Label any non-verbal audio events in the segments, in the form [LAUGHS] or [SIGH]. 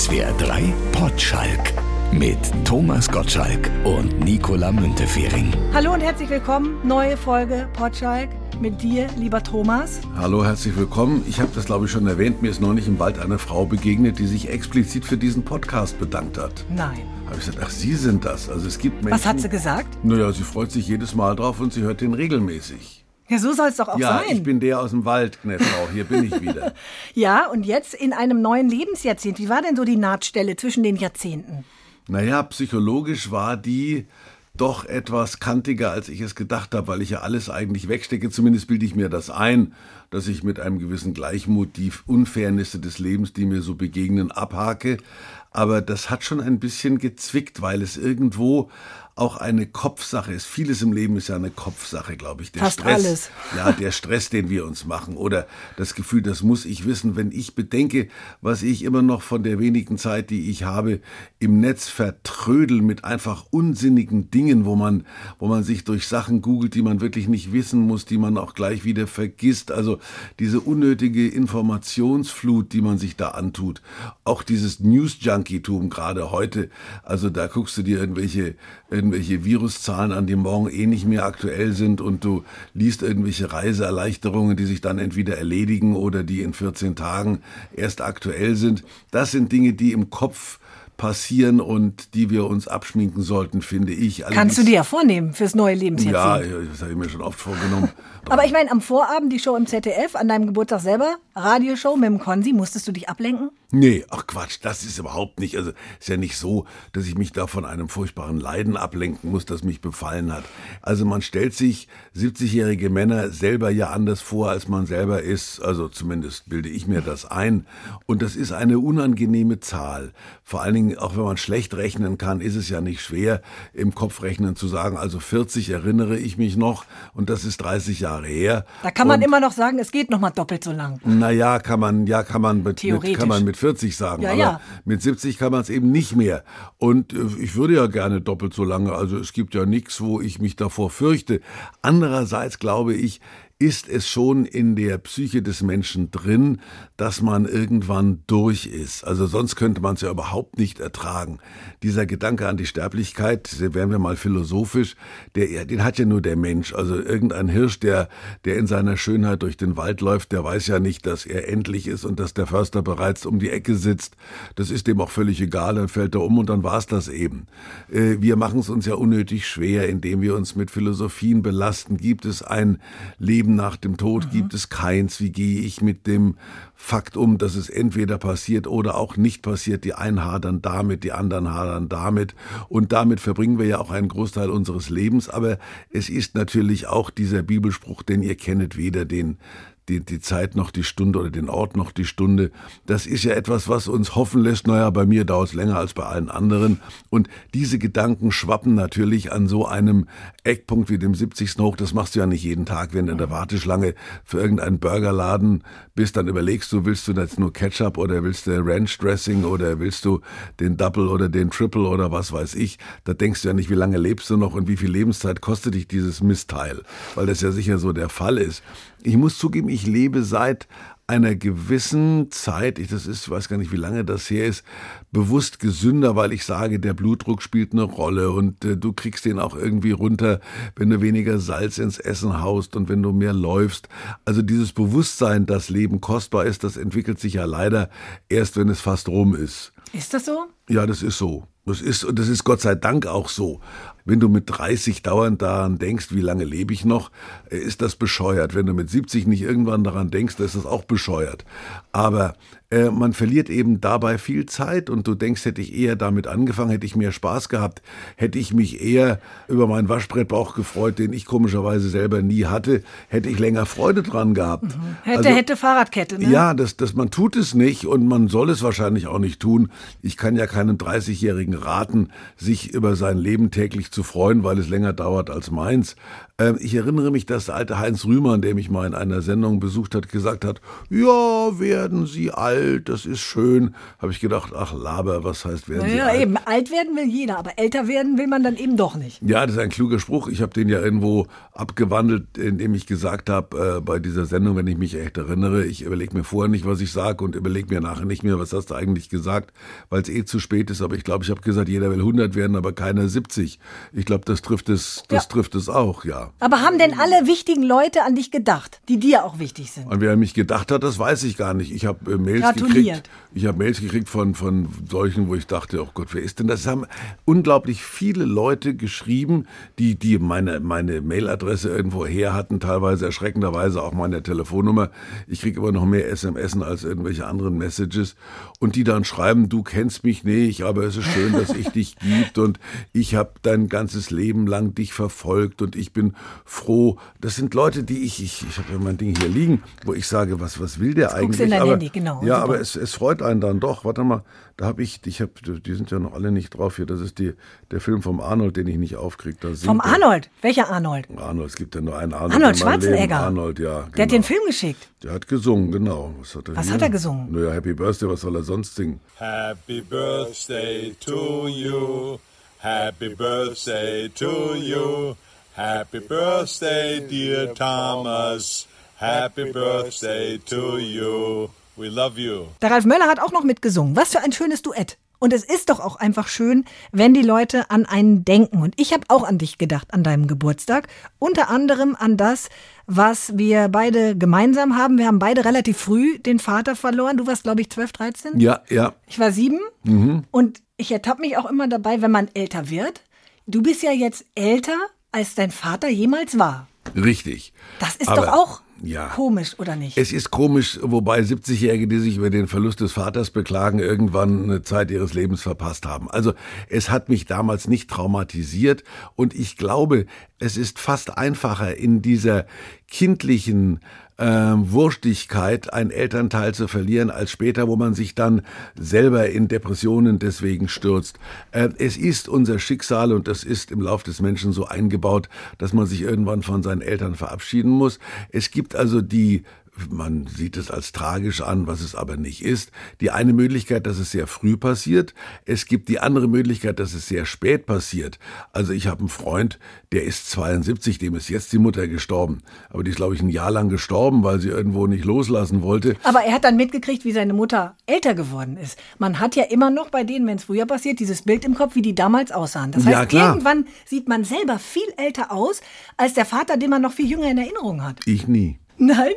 SWR 3 Potschalk mit Thomas Gottschalk und Nicola Müntefering. Hallo und herzlich willkommen. Neue Folge Potschalk mit dir, lieber Thomas. Hallo, herzlich willkommen. Ich habe das, glaube ich, schon erwähnt. Mir ist neulich im Wald eine Frau begegnet, die sich explizit für diesen Podcast bedankt hat. Nein. Habe ich gesagt, ach, Sie sind das. Also es gibt Menschen. Was hat sie gesagt? Naja, sie freut sich jedes Mal drauf und sie hört den regelmäßig. Ja, so soll es doch auch ja, sein. ich bin der aus dem Wald, Kneffrau. Hier bin ich wieder. [LAUGHS] ja, und jetzt in einem neuen Lebensjahrzehnt. Wie war denn so die Nahtstelle zwischen den Jahrzehnten? Naja, psychologisch war die doch etwas kantiger, als ich es gedacht habe, weil ich ja alles eigentlich wegstecke. Zumindest bilde ich mir das ein, dass ich mit einem gewissen Gleichmut die Unfairnisse des Lebens, die mir so begegnen, abhake. Aber das hat schon ein bisschen gezwickt, weil es irgendwo auch eine Kopfsache ist. Vieles im Leben ist ja eine Kopfsache, glaube ich. Der Fast Stress, alles. [LAUGHS] Ja, der Stress, den wir uns machen oder das Gefühl, das muss ich wissen, wenn ich bedenke, was ich immer noch von der wenigen Zeit, die ich habe, im Netz vertrödel mit einfach unsinnigen Dingen, wo man, wo man sich durch Sachen googelt, die man wirklich nicht wissen muss, die man auch gleich wieder vergisst. Also diese unnötige Informationsflut, die man sich da antut. Auch dieses News-Junkie-Tum gerade heute. Also da guckst du dir irgendwelche irgendwelche Viruszahlen an, die morgen eh nicht mehr aktuell sind und du liest irgendwelche Reiseerleichterungen, die sich dann entweder erledigen oder die in 14 Tagen erst aktuell sind. Das sind Dinge, die im Kopf passieren und die wir uns abschminken sollten, finde ich. Allerdings, Kannst du dir ja vornehmen fürs neue Lebensjahrzehnt. Ja, das habe ich mir schon oft vorgenommen. [LAUGHS] Aber ich meine, am Vorabend die Show im ZDF, an deinem Geburtstag selber, Radioshow mit dem Konzi, musstest du dich ablenken? Nee, ach Quatsch, das ist überhaupt nicht. Also ist ja nicht so, dass ich mich da von einem furchtbaren Leiden ablenken muss, das mich befallen hat. Also man stellt sich 70-jährige Männer selber ja anders vor, als man selber ist. Also zumindest bilde ich mir das ein. Und das ist eine unangenehme Zahl. Vor allen Dingen, auch wenn man schlecht rechnen kann, ist es ja nicht schwer, im Kopf rechnen zu sagen, also 40 erinnere ich mich noch und das ist 30 Jahre her. Da kann man und, immer noch sagen, es geht noch mal doppelt so lang. Naja, kann man, ja, kann man mit, mit kann man mit 40 sagen, ja, aber ja. mit 70 kann man es eben nicht mehr. Und äh, ich würde ja gerne doppelt so lange, also es gibt ja nichts, wo ich mich davor fürchte. Andererseits glaube ich, ist es schon in der Psyche des Menschen drin, dass man irgendwann durch ist. Also sonst könnte man es ja überhaupt nicht ertragen. Dieser Gedanke an die Sterblichkeit, wären wir mal philosophisch, der, den hat ja nur der Mensch. Also irgendein Hirsch, der, der in seiner Schönheit durch den Wald läuft, der weiß ja nicht, dass er endlich ist und dass der Förster bereits um die Ecke sitzt. Das ist dem auch völlig egal, dann fällt er um und dann war's das eben. Äh, wir machen es uns ja unnötig schwer, indem wir uns mit Philosophien belasten. Gibt es ein Leben Leben nach dem Tod mhm. gibt es keins. Wie gehe ich mit dem Fakt um, dass es entweder passiert oder auch nicht passiert? Die einen hadern damit, die anderen hadern damit. Und damit verbringen wir ja auch einen Großteil unseres Lebens. Aber es ist natürlich auch dieser Bibelspruch, denn ihr kennet weder den die, die Zeit noch die Stunde oder den Ort noch die Stunde. Das ist ja etwas, was uns hoffen lässt, naja, bei mir dauert es länger als bei allen anderen. Und diese Gedanken schwappen natürlich an so einem Eckpunkt wie dem 70. hoch. Das machst du ja nicht jeden Tag, wenn du in der Warteschlange für irgendeinen Burgerladen bist, dann überlegst du, willst du jetzt nur Ketchup oder willst du Ranch Dressing oder willst du den Double oder den Triple oder was weiß ich. Da denkst du ja nicht, wie lange lebst du noch und wie viel Lebenszeit kostet dich dieses Missteil, weil das ja sicher so der Fall ist. Ich muss zugeben, ich lebe seit einer gewissen Zeit, ich das ist, weiß gar nicht, wie lange das her ist, bewusst gesünder, weil ich sage, der Blutdruck spielt eine Rolle und äh, du kriegst den auch irgendwie runter, wenn du weniger Salz ins Essen haust und wenn du mehr läufst. Also dieses Bewusstsein, dass Leben kostbar ist, das entwickelt sich ja leider erst, wenn es fast rum ist. Ist das so? Ja, das ist so. Das ist, und das ist Gott sei Dank auch so. Wenn du mit 30 dauernd daran denkst, wie lange lebe ich noch, äh, ist das bescheuert. Wenn du mit 70 nicht irgendwann daran denkst, ist das auch bescheuert. Aber äh, man verliert eben dabei viel Zeit und du denkst, hätte ich eher damit angefangen, hätte ich mehr Spaß gehabt, hätte ich mich eher über meinen Waschbrettbauch gefreut, den ich komischerweise selber nie hatte, hätte ich länger Freude dran gehabt. Mhm. Hätte, also, hätte Fahrradkette, ne? Ja, das, das, man tut es nicht und man soll es wahrscheinlich auch nicht tun. Ich kann ja keinem 30-Jährigen raten, sich über sein Leben täglich zu freuen, weil es länger dauert als meins. Ähm, ich erinnere mich, dass der alte Heinz Rühmann, der mich mal in einer Sendung besucht hat, gesagt hat, ja, werden Sie alt, das ist schön. Habe ich gedacht, ach Laber, was heißt werden Sie Ja, alt? eben, alt werden will jeder, aber älter werden will man dann eben doch nicht. Ja, das ist ein kluger Spruch. Ich habe den ja irgendwo abgewandelt, indem ich gesagt habe, äh, bei dieser Sendung, wenn ich mich echt erinnere, ich überlege mir vorher nicht, was ich sage und überlege mir nachher nicht mehr, was hast du eigentlich gesagt, weil es eh zu spät ist. Aber ich glaube, ich habe gesagt, jeder will 100 werden, aber keiner 70. Ich glaube, das trifft es, das Ja. trifft es auch, ja. Aber haben denn alle wichtigen Leute an dich gedacht, die dir auch wichtig sind? Und wer an mich gedacht hat, das weiß ich gar nicht. Ich habe äh, Mails Gratuliert. gekriegt. Ich habe Mails gekriegt von, von solchen, wo ich dachte, oh Gott, wer ist denn das? Es haben unglaublich viele Leute geschrieben, die, die meine, meine Mailadresse irgendwo her hatten, teilweise erschreckenderweise auch meine Telefonnummer. Ich kriege immer noch mehr SMS als irgendwelche anderen Messages. Und die dann schreiben, du kennst mich nicht, aber es ist schön, dass ich [LAUGHS] dich gibt und ich habe dein ganzes Leben lang dich verfolgt und ich bin froh. Das sind Leute, die ich, ich, ich habe ja mein Ding hier liegen, wo ich sage, was, was will der guckst eigentlich? du in dein aber, Handy, genau. Ja, Super. aber es, es freut einen dann doch. Warte mal, da habe ich, ich hab, die sind ja noch alle nicht drauf hier. Das ist die, der Film vom Arnold, den ich nicht aufkriege. Vom. Arnold. Welcher Arnold? Arnold, es gibt ja nur einen Arnold. Arnold. Schwarzenegger. Arnold, ja. Genau. Der hat den Film geschickt. Der hat gesungen, genau. Was hat er, Was hat er gesungen? Naja, Happy Birthday, was soll er sonst singen? Happy birthday to you. Happy birthday to you. Happy birthday, dear Thomas. Happy birthday to you. We love you. Der Ralf Möller hat auch noch mitgesungen. Was für ein schönes Duett. Und es ist doch auch einfach schön, wenn die Leute an einen denken. Und ich habe auch an dich gedacht, an deinem Geburtstag. Unter anderem an das, was wir beide gemeinsam haben. Wir haben beide relativ früh den Vater verloren. Du warst, glaube ich, 12, 13. Ja, ja. Ich war sieben. Und ich ertappe mich auch immer dabei, wenn man älter wird. Du bist ja jetzt älter, als dein Vater jemals war. Richtig. Das ist Aber, doch auch ja. komisch, oder nicht? Es ist komisch, wobei 70-Jährige, die sich über den Verlust des Vaters beklagen, irgendwann eine Zeit ihres Lebens verpasst haben. Also es hat mich damals nicht traumatisiert und ich glaube, es ist fast einfacher in dieser kindlichen äh, Wurstigkeit einen Elternteil zu verlieren, als später, wo man sich dann selber in Depressionen deswegen stürzt. Äh, es ist unser Schicksal und das ist im Lauf des Menschen so eingebaut, dass man sich irgendwann von seinen Eltern verabschieden muss. Es gibt also die man sieht es als tragisch an, was es aber nicht ist. Die eine Möglichkeit, dass es sehr früh passiert. Es gibt die andere Möglichkeit, dass es sehr spät passiert. Also ich habe einen Freund, der ist 72, dem ist jetzt die Mutter gestorben. Aber die ist, glaube ich, ein Jahr lang gestorben, weil sie irgendwo nicht loslassen wollte. Aber er hat dann mitgekriegt, wie seine Mutter älter geworden ist. Man hat ja immer noch bei denen, wenn es früher passiert, dieses Bild im Kopf, wie die damals aussahen. Das heißt, Ja, klar. irgendwann sieht man selber viel älter aus, als der Vater, den man noch viel jünger in Erinnerung hat. Ich nie. Nein?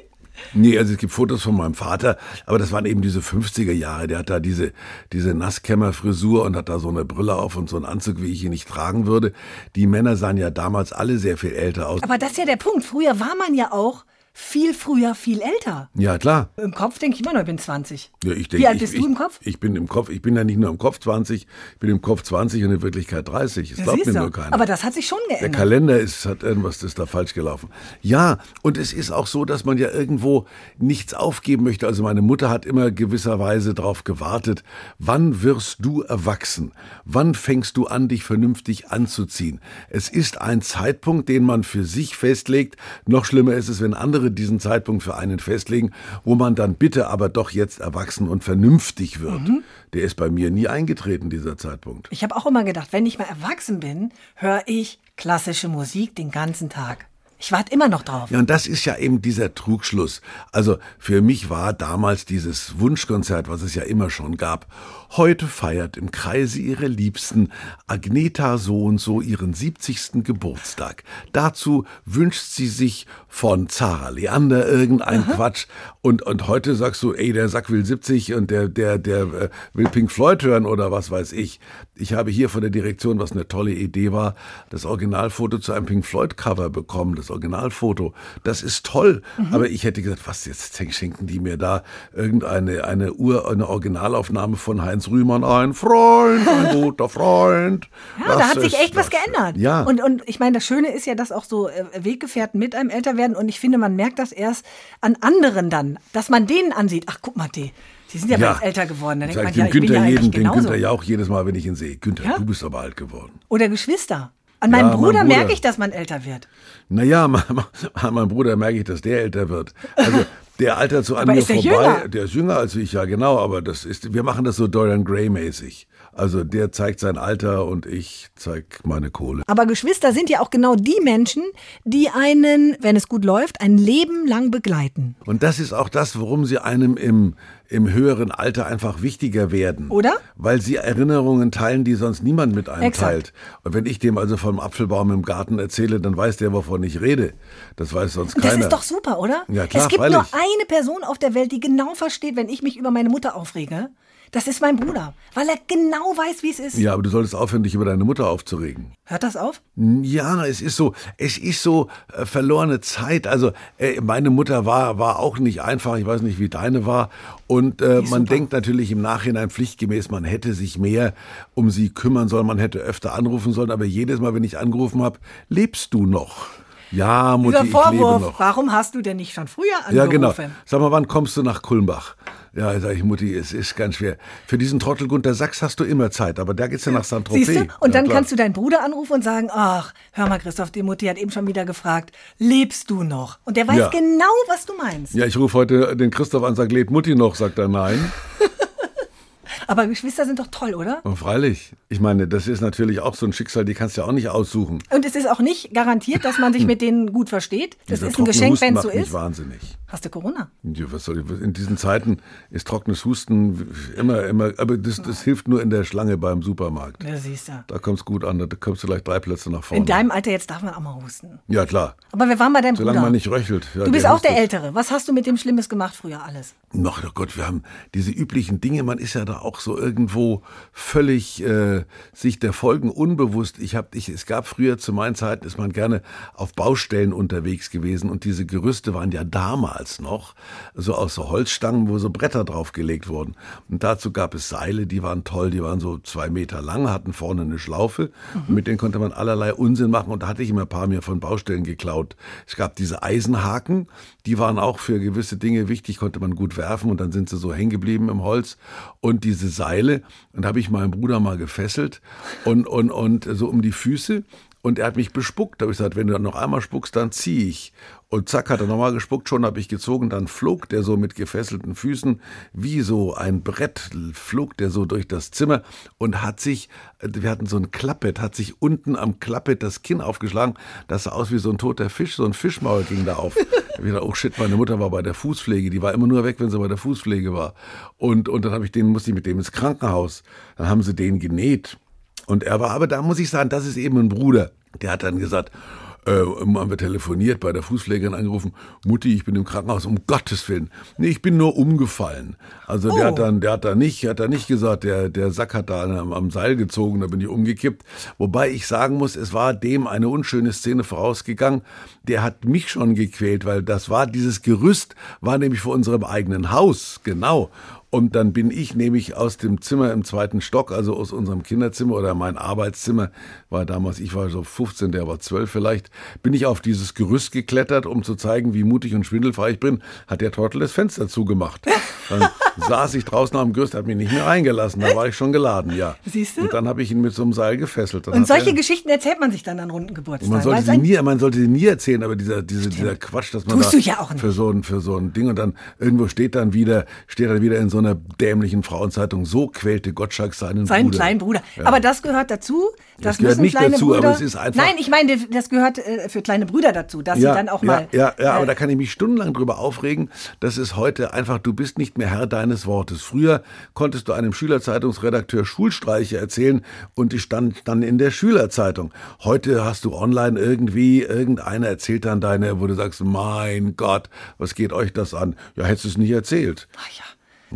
Nee, also es gibt Fotos von meinem Vater, aber das waren eben diese 50er Jahre. Der hat da diese, diese Nasskämmerfrisur und hat da so eine Brille auf und so einen Anzug, wie ich ihn nicht tragen würde. Die Männer sahen ja damals alle sehr viel älter aus. Aber das ist ja der Punkt. Früher war man ja auch viel früher viel älter. Ja, klar. Im Kopf denke ich immer noch, ich bin 20. Ja, ich Wie denke, alt ich, bist ich, du im Kopf? Ich bin im Kopf. Ich bin ja nicht nur im Kopf 20, ich bin im Kopf 20 und in Wirklichkeit 30. Das Ja, glaubt mir du. nur keiner. Aber das hat sich schon Der geändert. Kalender ist, hat irgendwas ist da falsch gelaufen. Ja, und es ist auch so, dass man ja irgendwo nichts aufgeben möchte. Also meine Mutter hat immer gewisserweise darauf gewartet, wann wirst du erwachsen? Wann fängst du an, dich vernünftig anzuziehen? Es ist ein Zeitpunkt, den man für sich festlegt. Noch schlimmer ist es, wenn andere diesen Zeitpunkt für einen festlegen, wo man dann bitte aber doch jetzt erwachsen und vernünftig wird. Mhm. Der ist bei mir nie eingetreten, dieser Zeitpunkt. Ich habe auch immer gedacht, wenn ich mal erwachsen bin, höre ich klassische Musik den ganzen Tag. Ich warte immer noch drauf. Ja, und das ist ja eben dieser Trugschluss. Also für mich war damals dieses Wunschkonzert, was es ja immer schon gab. Heute feiert im Kreise ihrer Liebsten Agneta so und so ihren 70. Geburtstag. Dazu wünscht sie sich von Zara Leander irgendein Quatsch. Und, und heute sagst du, ey, der Sack will 70 und der, der, der äh, will Pink Floyd hören oder was weiß ich. Ich habe hier von der Direktion, was eine tolle Idee war, das Originalfoto zu einem Pink Floyd Cover bekommen. Das Originalfoto. Das ist toll. Aber ich hätte gesagt, was jetzt schenken die mir da irgendeine eine Ur, eine Originalaufnahme von Heinz Rühmann ein Freund, ein [LAUGHS] guter Freund. Ja, da hat sich echt was geändert. Ja. Und, und ich meine, das Schöne ist ja, dass auch so äh, Weggefährten mit einem älter werden. Und ich finde, man merkt das erst an anderen dann, dass man denen ansieht. Ach, guck mal, die, die sind ja, Ja. älter geworden. Da denkt man, ich ja, ich bin Günther ja jeden, den. Günther ja auch jedes Mal, wenn ich ihn sehe. Günther, Ja? du bist aber alt geworden. Oder Geschwister. An meinem Ja, mein Bruder, Bruder. merke ich, dass man älter wird. Naja, [LAUGHS] an meinem Bruder merke ich, dass der älter wird. Also [LAUGHS] der altert so an Aber mir ist der vorbei. jünger? Der ist jünger als ich, ja genau, aber das ist, wir machen das so Dorian Gray-mäßig. Also der zeigt sein Alter und ich zeig meine Kohle. Aber Geschwister sind ja auch genau die Menschen, die einen, wenn es gut läuft, ein Leben lang begleiten. Und das ist auch das, warum sie einem im, im höheren Alter einfach wichtiger werden. Oder? Weil sie Erinnerungen teilen, die sonst niemand mit einem Exakt. teilt. Und wenn ich dem also vom Apfelbaum im Garten erzähle, dann weiß der, wovon ich rede. Das weiß sonst Und das keiner. ist doch super, oder? Ja, klar, es gibt freilich. nur eine Person auf der Welt, die genau versteht, wenn ich mich über meine Mutter aufrege. Das ist mein Bruder, weil er genau weiß, wie es ist. ja, aber du solltest aufhören, dich über deine Mutter aufzuregen. Hört das auf? Ja, es ist so, es ist so äh, verlorene Zeit. Also äh, meine Mutter war war auch nicht einfach. Ich weiß nicht, wie deine war. Und äh, man super. denkt natürlich im Nachhinein pflichtgemäß, man hätte sich mehr um sie kümmern sollen, man hätte öfter anrufen sollen. Aber jedes Mal, wenn ich angerufen habe, lebst du noch? Ja, Mutti, Dieser Vorwurf, noch. warum hast du denn nicht schon früher angerufen? Ja, genau. Sag mal, wann kommst du nach Kulmbach? Ja, sag ich, Mutti, es ist ganz schwer. Für diesen Trottel Gunter Sachs hast du immer Zeit, aber da geht's ja nach Saint-Tropez. Siehst du? Und Ja, dann klar. kannst du deinen Bruder anrufen und sagen, ach, hör mal, Christoph, die Mutti hat eben schon wieder gefragt, lebst du noch? Und der weiß Ja. genau, was du meinst. Ja, ich rufe heute den Christoph an, sag, lebt Mutti noch? Sagt er, nein. [LAUGHS] Aber Geschwister sind doch toll, oder? Und freilich. Ich meine, das ist natürlich auch so ein Schicksal, die kannst du ja auch nicht aussuchen. Und es ist auch nicht garantiert, dass man sich [CLEARS THROAT] mit denen gut versteht. Das Dieser ist ein Geschenk, wenn es so ist. wahnsinnig. Hast du Corona? Ja, was soll ich, in diesen Zeiten ist trockenes Husten immer, immer, aber das, das hilft nur in der Schlange beim Supermarkt. Ja, siehst du. Da kommst gut an, da kommst du gleich drei Plätze nach vorne. In deinem Alter jetzt darf man auch mal husten. ja, klar. Aber wir waren bei deinem Solange Bruder. man nicht röchelt. Ja, du bist auch der. Ältere. Was hast du mit dem Schlimmes gemacht früher alles? Noch, oh Gott, wir haben diese üblichen Dinge, man ist ja da auch so irgendwo völlig äh, sich der Folgen unbewusst. Ich hab, ich, es gab früher zu meinen Zeiten, ist man gerne auf Baustellen unterwegs gewesen und diese Gerüste waren ja damals noch so aus so Holzstangen, wo so Bretter draufgelegt wurden. Und dazu gab es Seile, die waren toll, die waren so zwei Meter lang, hatten vorne eine Schlaufe. Und mit denen konnte man allerlei Unsinn machen und da hatte ich immer ein paar mir von Baustellen geklaut. Es gab diese Eisenhaken, die waren auch für gewisse Dinge wichtig, konnte man gut werfen und dann sind sie so hängen geblieben im Holz. Und diese Seile, und da habe ich meinen Bruder mal gefesselt und, und, und so um die Füße. Und er hat mich bespuckt. Da habe ich gesagt, wenn du dann noch einmal spuckst, dann ziehe ich. Und zack, hat er nochmal gespuckt, schon habe ich gezogen. Dann flog der so mit gefesselten Füßen, wie so ein Brett, flog der so durch das Zimmer und hat sich, wir hatten so ein Klappett, hat sich unten am Klappett das Kinn aufgeschlagen. Das sah aus wie so ein toter Fisch, so ein Fischmaul ging da auf. Da ich gedacht, oh shit, meine Mutter war bei der Fußpflege. Die war immer nur weg, wenn sie bei der Fußpflege war. Und, und dann habe ich den, musste ich mit dem ins Krankenhaus. Dann haben sie den genäht. Und er war, aber da muss ich sagen, das ist eben ein Bruder. Der hat dann gesagt, äh, haben wir telefoniert, bei der Fußpflegerin angerufen, Mutti, ich bin im Krankenhaus, um Gottes Willen. Nee, ich bin nur umgefallen. Also der Oh. hat dann, der hat da nicht, hat da nicht gesagt, der, der Sack hat da am, am Seil gezogen, da bin ich umgekippt. Wobei ich sagen muss, es war dem eine unschöne Szene vorausgegangen. Der hat mich schon gequält, weil das war, dieses Gerüst war nämlich vor unserem eigenen Haus, genau. Und dann bin ich nämlich aus dem Zimmer im zweiten Stock, also aus unserem Kinderzimmer oder mein Arbeitszimmer, war damals, ich war so 15, der war 12 vielleicht, bin ich auf dieses Gerüst geklettert, um zu zeigen, wie mutig und schwindelfrei ich bin, hat der Trottel das Fenster zugemacht. Dann [LAUGHS] saß ich draußen am Gerüst, hat mich nicht mehr reingelassen, da war ich schon geladen, ja. Siehst du? Und dann habe ich ihn mit so einem Seil gefesselt. Dann Und solche er- Geschichten erzählt man sich dann an runden Geburtstagen. man sollte, sie nie, man sollte sie nie erzählen, aber dieser, diese, dieser Quatsch, dass man Tust da ja für so ein für so ein Ding und dann irgendwo steht dann wieder steht dann wieder in so einer dämlichen Frauenzeitung so quälte Gottschalk seinen seinen Bruder. kleinen Bruder. Ja. Aber das gehört dazu. Das, Das müssen nicht dazu, Brüder, aber es ist einfach- Nein, ich meine, das gehört äh, für kleine Brüder dazu, dass sie dann auch ja, mal. Ja, ja, aber äh, da kann ich mich stundenlang drüber aufregen. Das ist heute einfach, du bist nicht mehr Herr deines Wortes. Früher konntest du einem Schülerzeitungsredakteur Schulstreiche erzählen und die stand dann in der Schülerzeitung. Heute hast du online irgendwie, irgendeiner erzählt dann deine, wo du sagst, mein Gott, was geht euch das an? Ja, hättest du es nicht erzählt. ach ja.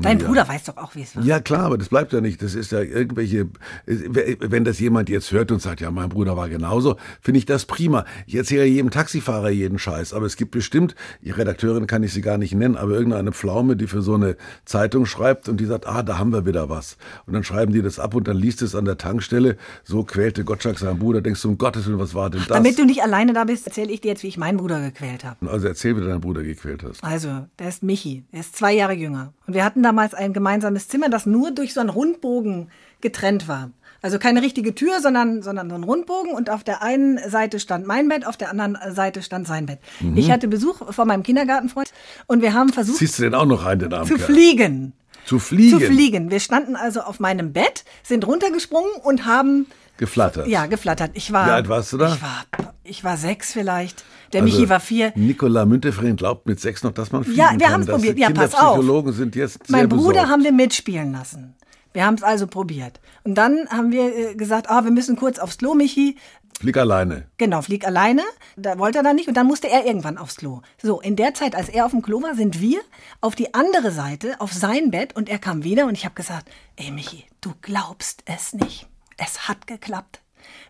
Dein Ja. Bruder weiß doch auch, wie es war. Ja, klar, aber das bleibt ja nicht. Das ist ja irgendwelche, wenn das jemand jetzt hört und sagt, ja, mein Bruder war genauso, finde ich das prima. Ich erzähle jedem Taxifahrer jeden Scheiß, aber es gibt bestimmt, die Redakteurin kann ich sie gar nicht nennen, aber irgendeine Pflaume, die für so eine Zeitung schreibt und die sagt, ah, da haben wir wieder was. Und dann schreiben die das ab und dann liest es an der Tankstelle, so quälte Gottschalk seinen Bruder, denkst du, um Gottes Willen, was war denn das? Damit du nicht alleine da bist, erzähle ich dir jetzt, wie ich meinen Bruder gequält habe. also erzähl, wie du deinen Bruder gequält hast. Also, der ist Michi. Der ist zwei Jahre jünger. Und wir hatten damals ein gemeinsames Zimmer, das nur durch so einen Rundbogen getrennt war. Also keine richtige Tür, sondern, sondern so ein Rundbogen. Und auf der einen Seite stand mein Bett, auf der anderen Seite stand sein Bett. Mhm. Ich hatte Besuch von meinem Kindergartenfreund und wir haben versucht Ziehst du denn auch noch rein, den armen zu fliegen. Zu fliegen? Zu fliegen. Wir standen also auf meinem Bett, sind runtergesprungen und haben Geflattert. ja geflattert. Ich war. Wie alt warst du da? Ich war, ich war sechs vielleicht. Der Also, Michi war vier. Nicola Müntefering glaubt mit sechs noch, dass man fliegen Ja, wir haben's Das- probiert. Ja, pass auf. Kinderpsychologen sind jetzt Mein Bruder besorgt. haben wir mitspielen lassen. Wir haben es also probiert. Und dann haben wir äh, gesagt, ah, wir müssen kurz aufs Klo, Michi. Flieg alleine. Genau, flieg alleine. Da wollte er dann nicht und dann musste er irgendwann aufs Klo. So, in der Zeit, als er auf dem Klo war, sind wir auf die andere Seite, auf sein Bett und er kam wieder und ich habe gesagt, ey Michi, du glaubst es nicht. Es hat geklappt.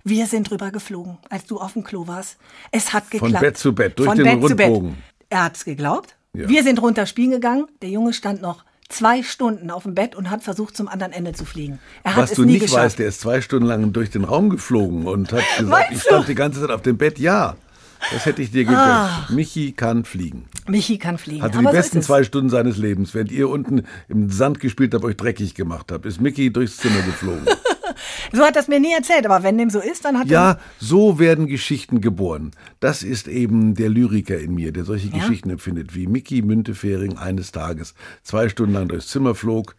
Wir sind drüber geflogen, als du auf dem Klo warst. Es hat Von geklappt. Bett zu Bett, durch Von den Bett zu Bett. Rundbogen. Er hat's geglaubt. Ja. Wir sind runter spielen gegangen. Der Junge stand noch zwei Stunden auf dem Bett und hat versucht, zum anderen Ende zu fliegen. Er hat Was es du nicht geschafft. weißt, der ist zwei Stunden lang durch den Raum geflogen und hat [LAUGHS] gesagt, ich du? stand die ganze Zeit auf dem Bett. Ja, das hätte ich dir gegönnt. Michi kann fliegen. Michi kann fliegen. Hatte Ah. Aber die so besten es. zwei Stunden seines Lebens. Während ihr unten im Sand gespielt habt, euch dreckig gemacht habt, ist Mickey durchs Zimmer geflogen. [LAUGHS] [LAUGHS] So hat das mir nie erzählt, aber wenn dem so ist, dann hat er. Ja, so werden Geschichten geboren. Das ist eben der Lyriker in mir, der solche Geschichten empfindet, wie Mickey Müntefering eines Tages zwei Stunden lang durchs Zimmer flog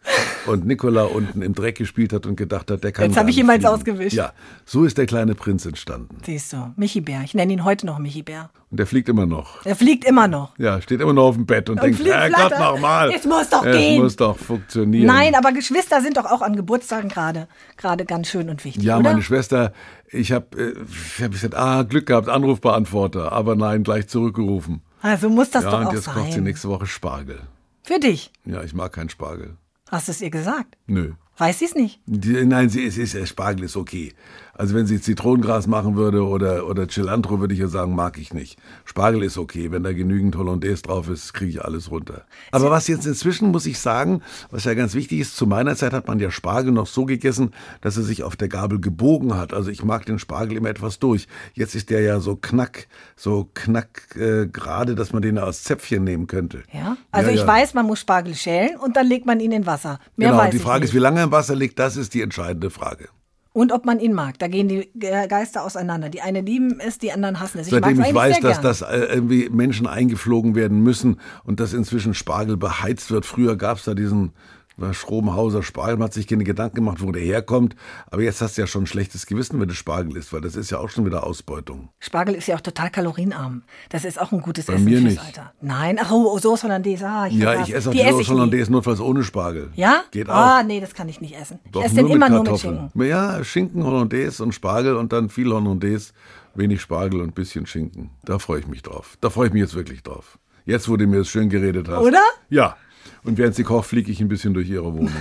und Nicola unten im Dreck gespielt hat und gedacht hat, der kann Jetzt gar hab ich eins fliegen. ausgewischt. Ja, so ist der kleine Prinz entstanden. Siehst du, Michi Bär. Ich nenne ihn heute noch Michi Bär. Und der fliegt immer noch. Er fliegt immer noch. Ja, steht immer noch auf dem Bett und, Und denkt, Herrgott, flatter. nochmal. Es muss doch es gehen. muss doch funktionieren. Nein, aber Geschwister sind doch auch an Geburtstagen gerade gerade ganz schön und wichtig. Ja, oder? meine Schwester, ich habe äh, ich hab gesagt, ah, Glück gehabt, Anrufbeantworter, aber nein, gleich zurückgerufen. Also muss das ja, doch und auch jetzt kocht sie sein. nächste Woche Spargel. Für dich. Ja, ich mag keinen Spargel. Hast du es ihr gesagt? Nö. Weiß sie es nicht? Die, nein, sie ist, ist, Spargel ist okay. Also wenn sie Zitronengras machen würde oder, oder Cilantro, würde ich ja sagen, mag ich nicht. Spargel ist okay. Wenn da genügend Hollandaise drauf ist, kriege ich alles runter. Aber was jetzt inzwischen, muss ich sagen, was ja ganz wichtig ist, zu meiner Zeit hat man ja Spargel noch so gegessen, dass er sich auf der Gabel gebogen hat. Also ich mag den Spargel immer etwas durch. Jetzt ist der ja so knack, so knack äh, gerade, dass man den als Zäpfchen nehmen könnte. Ja. Also Ja, ich ja. weiß, man muss Spargel schälen und dann legt man ihn in Wasser. Mehr Genau, weiß die Frage nicht. ist, wie lange er im Wasser liegt, das ist die entscheidende Frage. Und ob man ihn mag. Da gehen die Ge- Geister auseinander. Die einen lieben es, die anderen hassen es. Ich Seitdem ich weiß, dass das äh, irgendwie Menschen eingeflogen werden müssen und dass inzwischen Spargel beheizt wird. Früher gab es da diesen Schrobenhauser Spargel, man hat sich keine Gedanken gemacht, wo der herkommt. Aber jetzt hast du ja schon ein schlechtes Gewissen, wenn du Spargel isst, weil das ist ja auch schon wieder Ausbeutung. Spargel ist ja auch total kalorienarm. Das ist auch ein gutes Bei Essen mir fürs nicht. Alter. Nein, ach, oh, Soße Hollandaise. Ah, ich Ja, ich esse auch die die Soße. Hollandaise notfalls ohne Spargel. Ja? Geht auch. Ah, nee, das kann ich nicht essen. Doch, ich esse den immer nur mit Kartoffeln. Schinken. Ja, Schinken, Hollandaise und Spargel und dann viel Hollandaise, wenig Spargel und ein bisschen Schinken. Da freue ich mich drauf. Da freue ich mich jetzt wirklich drauf. Jetzt, wo du mir das schön geredet hast. Oder? Ja. Und während sie kocht, fliege ich ein bisschen durch ihre Wohnung. [LAUGHS]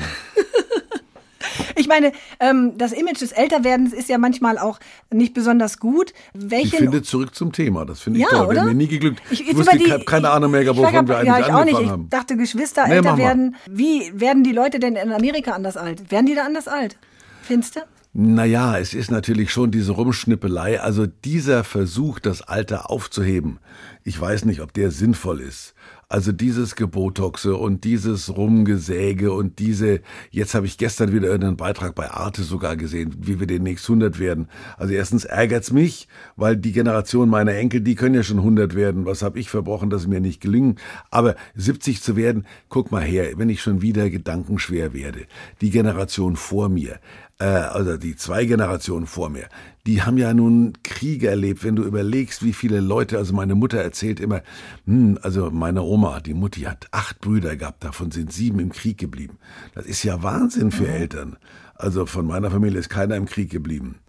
Ich meine, ähm, das Image des Älterwerdens ist ja manchmal auch nicht besonders gut. Ich Welchen finde zurück zum Thema. Das finde ich ja, toll. oder? Wäre mir nie geglückt. Ich, jetzt wusste die- ich keine Ahnung mehr, ich wovon wir ja, eigentlich ich auch nicht. angefangen Ich haben. dachte, Geschwister Nee, älter werden. Wie werden die Leute denn in Amerika anders alt? Werden die da anders alt? Findest du? Naja, es ist natürlich schon diese Rumschnippelei, also dieser Versuch, das Alter aufzuheben. Ich weiß nicht, ob der sinnvoll ist. Also dieses Gebotoxe und dieses Rumgesäge und diese, jetzt habe ich gestern wieder einen Beitrag bei Arte sogar gesehen, wie wir demnächst 100 werden. Also erstens ärgert's mich, weil die Generation meiner Enkel, die können ja schon 100 werden. Was habe ich verbrochen, dass es mir nicht gelingen? Aber 70 zu werden, guck mal her, wenn ich schon wieder gedankenschwer werde. Die Generation vor mir, äh, also die zwei Generationen vor mir, die haben ja nun Kriege erlebt. Wenn du überlegst, wie viele Leute, also meine Mutter erzählt immer, hm, also meine Oma, die Mutti hat acht Brüder gehabt, davon sind sieben im Krieg geblieben. Das ist ja Wahnsinn für Eltern. Also von meiner Familie ist keiner im Krieg geblieben.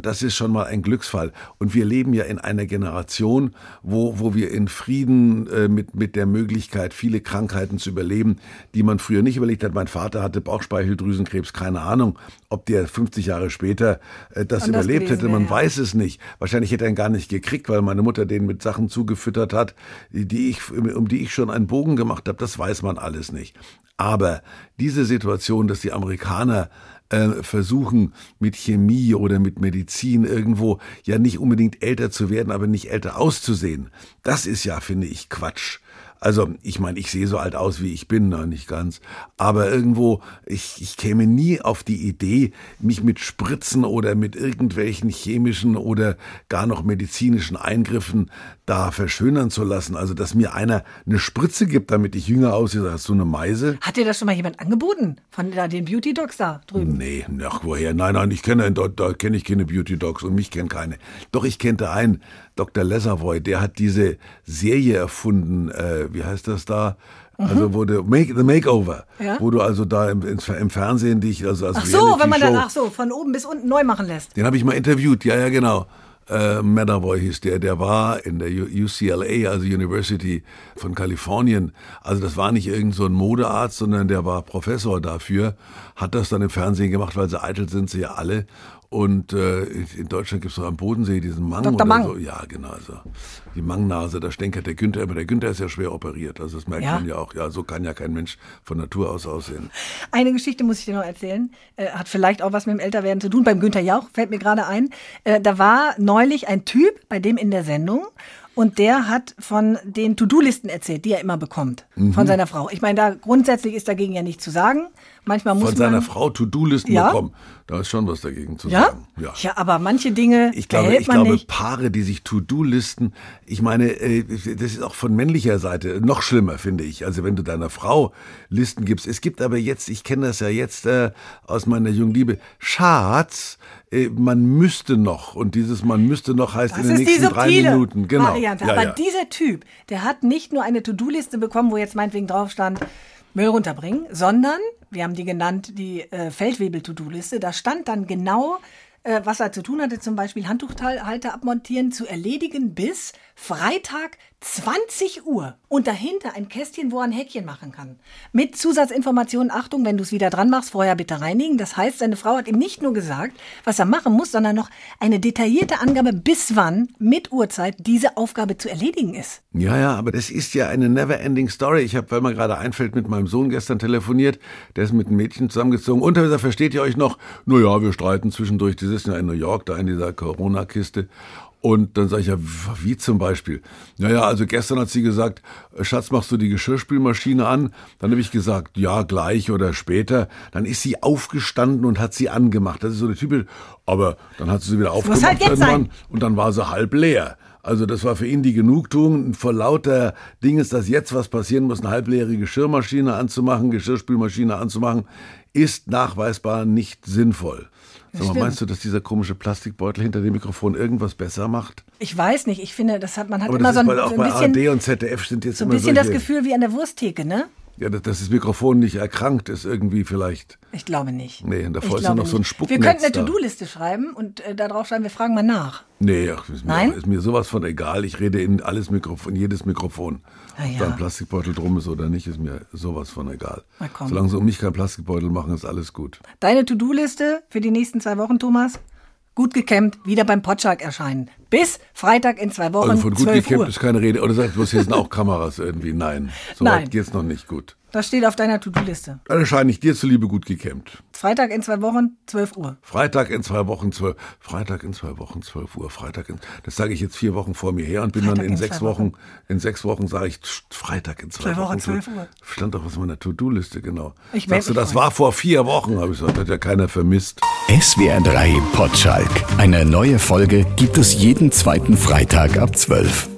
Das ist schon mal ein Glücksfall. Und wir leben ja in einer Generation, wo, wo wir in Frieden äh, mit, mit der Möglichkeit, viele Krankheiten zu überleben, die man früher nicht überlegt hat. Mein Vater hatte Bauchspeicheldrüsenkrebs, keine Ahnung, ob der 50 Jahre später äh, das Anders überlebt hätte. Man wäre, ja. weiß es nicht. Wahrscheinlich hätte er ihn gar nicht gekriegt, weil meine Mutter den mit Sachen zugefüttert hat, die ich, um die ich schon einen Bogen gemacht habe. Das weiß man alles nicht. Aber diese Situation, dass die Amerikaner äh, versuchen mit Chemie oder mit Medizin irgendwo ja nicht unbedingt älter zu werden, aber nicht älter auszusehen. Das ist ja, finde ich, Quatsch. Also, ich meine, ich sehe so alt aus, wie ich bin, na, nicht ganz. Aber irgendwo, ich, ich käme nie auf die Idee, mich mit Spritzen oder mit irgendwelchen chemischen oder gar noch medizinischen Eingriffen da verschönern zu lassen. Also, dass mir einer eine Spritze gibt, damit ich jünger aussehe, hast du eine Meise? Hat dir das schon mal jemand angeboten? Von da, den Beauty Docs da drüben? Nee, ach, woher? Nein, nein, ich kenne, da, da kenne ich keine Beauty Docs und mich kennt keine. Doch, ich kennte einen, Dr. Lesavoy, der hat diese Serie erfunden, äh, wie heißt das da? Also wo du Make, The Makeover, Mhm. Ja. wo du also da im, im, Fernsehen dich also als Ach so, wenn man dann, Reality-Show- ach so, von oben bis unten neu machen lässt. den habe ich mal interviewt, ja, ja, genau. Äh, Medavoy hieß der, der war in der UCLA, also University von Kalifornien. Also das war nicht irgend so ein Modearzt, sondern der war Professor dafür, hat das dann im Fernsehen gemacht, weil sie eitel sind sie ja alle. Und äh, in Deutschland gibt es noch am Bodensee diesen Mang Dr. oder Mang. so. Ja, genau. Also die Mangnase, da stänkert der Günther, aber der Günther ist ja schwer operiert. Also das merkt Ja? man ja auch. Ja, so kann ja kein Mensch von Natur aus aussehen. Eine Geschichte muss ich dir noch erzählen. Äh, hat vielleicht auch was mit dem Älterwerden zu tun. Beim Günther Jauch fällt mir gerade ein. Äh, da war neulich ein Typ bei dem in der Sendung. Und der hat von den To-Do-Listen erzählt, die er immer bekommt. Mhm. Von seiner Frau. Ich meine, da grundsätzlich ist dagegen ja nichts zu sagen. Manchmal muss Von seiner man. Frau To-Do-Listen Ja? bekommen. Da ist schon was dagegen zu Ja? sagen. ja? aber manche Dinge Ich glaube, ich man glaube nicht. Paare, die sich To-Do-Listen, ich meine, äh, das ist auch von männlicher Seite noch schlimmer, finde ich. Also wenn du deiner Frau Listen gibst. Es gibt aber jetzt, ich kenne das ja jetzt äh, aus meiner jungen Liebe, Schatz, äh, man müsste noch. Und dieses man müsste noch heißt Das in den nächsten drei Minuten. Genau. Variante. Ja, Aber ja. dieser Typ, der hat nicht nur eine To-Do-Liste bekommen, wo jetzt meinetwegen drauf stand, Müll runterbringen, sondern, wir haben die genannt, die äh, Feldwebel-To-Do-Liste, da stand dann genau, äh, was er zu tun hatte, zum Beispiel Handtuchhalter abmontieren, zu erledigen bis Freitag 20 Uhr. Und dahinter ein Kästchen, wo er ein Häkchen machen kann. Mit Zusatzinformationen, Achtung, wenn du es wieder dran machst, vorher bitte reinigen. Das heißt, seine Frau hat ihm nicht nur gesagt, was er machen muss, sondern noch eine detaillierte Angabe, bis wann mit Uhrzeit diese Aufgabe zu erledigen ist. Ja, ja, aber das ist ja eine never-ending Story. Ich habe, weil mir gerade einfällt, mit meinem Sohn gestern telefoniert. Der ist mit einem Mädchen zusammengezogen. Er gesagt, versteht ihr euch noch? Naja, wir streiten zwischendurch. Die sitzen ja in New York, da in dieser Corona-Kiste. Und dann sage ich ja, wie zum Beispiel? Naja, also gestern hat sie gesagt, Schatz, machst du die Geschirrspülmaschine an? Dann habe ich gesagt, ja, gleich oder später. Dann ist sie aufgestanden und hat sie angemacht. Das ist so eine typische, aber dann hat sie sie wieder aufgemacht halt irgendwann und dann war sie halb leer. Also das war für ihn die Genugtuung. Vor lauter Dinges, dass jetzt was passieren muss, eine halbleere Geschirrmaschine anzumachen, Geschirrspülmaschine anzumachen, ist nachweisbar nicht sinnvoll. Sag mal, meinst du, dass dieser komische Plastikbeutel hinter dem Mikrofon irgendwas besser macht? Ich weiß nicht, ich finde, das hat, man hat Aber immer so ein, bei, auch so ein bei bisschen, ARD und ZDF sind jetzt so ein bisschen das Gefühl wie an der Wursttheke, ne? Ja, dass das Mikrofon nicht erkrankt ist irgendwie vielleicht. Ich glaube nicht. Nee, und davor Ich ist ja noch so ein nicht. Spucknetz Wir könnten eine. To-Do-Liste schreiben und äh, da drauf schreiben, wir fragen mal nach. Nee, ach, ist, mir, Nein? ist mir sowas von egal. Ich rede in alles Mikrofon, jedes Mikrofon. Ah, Ob ja. da ein Plastikbeutel drum ist oder nicht, ist mir sowas von egal. Na komm. Solange sie um mich keinen Plastikbeutel machen, ist alles gut. Deine To-Do-Liste für die nächsten zwei Wochen, Thomas? Gut gekämmt, wieder beim Potschak erscheinen. Bis Freitag in zwei Wochen, Also von gut 12 gekämmt Uhr. ist keine Rede. Oder sagt, bloß hier sind auch Kameras irgendwie. Nein, so Nein. weit geht's noch nicht gut. Das steht auf deiner To-Do-Liste. Dann erscheine ich dir zuliebe gut gekämmt. Freitag in zwei Wochen, 12 Uhr. Freitag in zwei Wochen zwölf. Freitag in zwei Wochen zwölf Uhr. Freitag in. Das sage ich jetzt vier Wochen vor mir her und bin Freitag dann in, in sechs Wochen. Wochen. In sechs Wochen sage ich Freitag in zwei, Zwei Wochen, Wochen. 12 Uhr. Stand doch was in meiner To-Do-Liste genau. Ich Sagst du, das war vor vier Wochen, habe ich gesagt. Hat ja keiner vermisst. SWR 3 Potschalk. Eine neue Folge gibt es jeden zweiten Freitag ab 12.